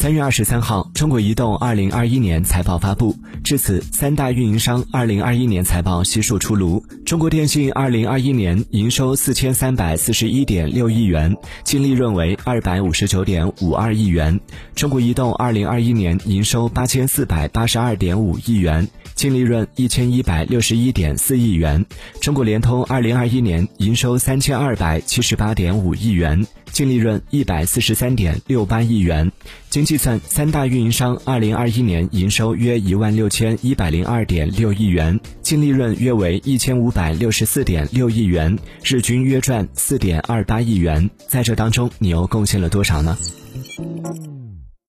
三月二十三号，中国移动二零二一年财报发布。至此，三大运营商二零二一年财报悉数出炉。中国电信二零二一年营收四千三百四十一点六亿元，净利润为二百五十九点五二亿元。中国移动二零二一年营收八千四百八十二点五亿元，净利润一千一百六十一点四亿元。中国联通二零二一年营收三千二百七十八点五亿元。净利润一百四十三点六八亿元。经计算，三大运营商二零二一年营收约一万六千一百零二点六亿元，净利润约为一千五百六十四点六亿元，日均约赚四点二八亿元。在这当中，你又贡献了多少呢？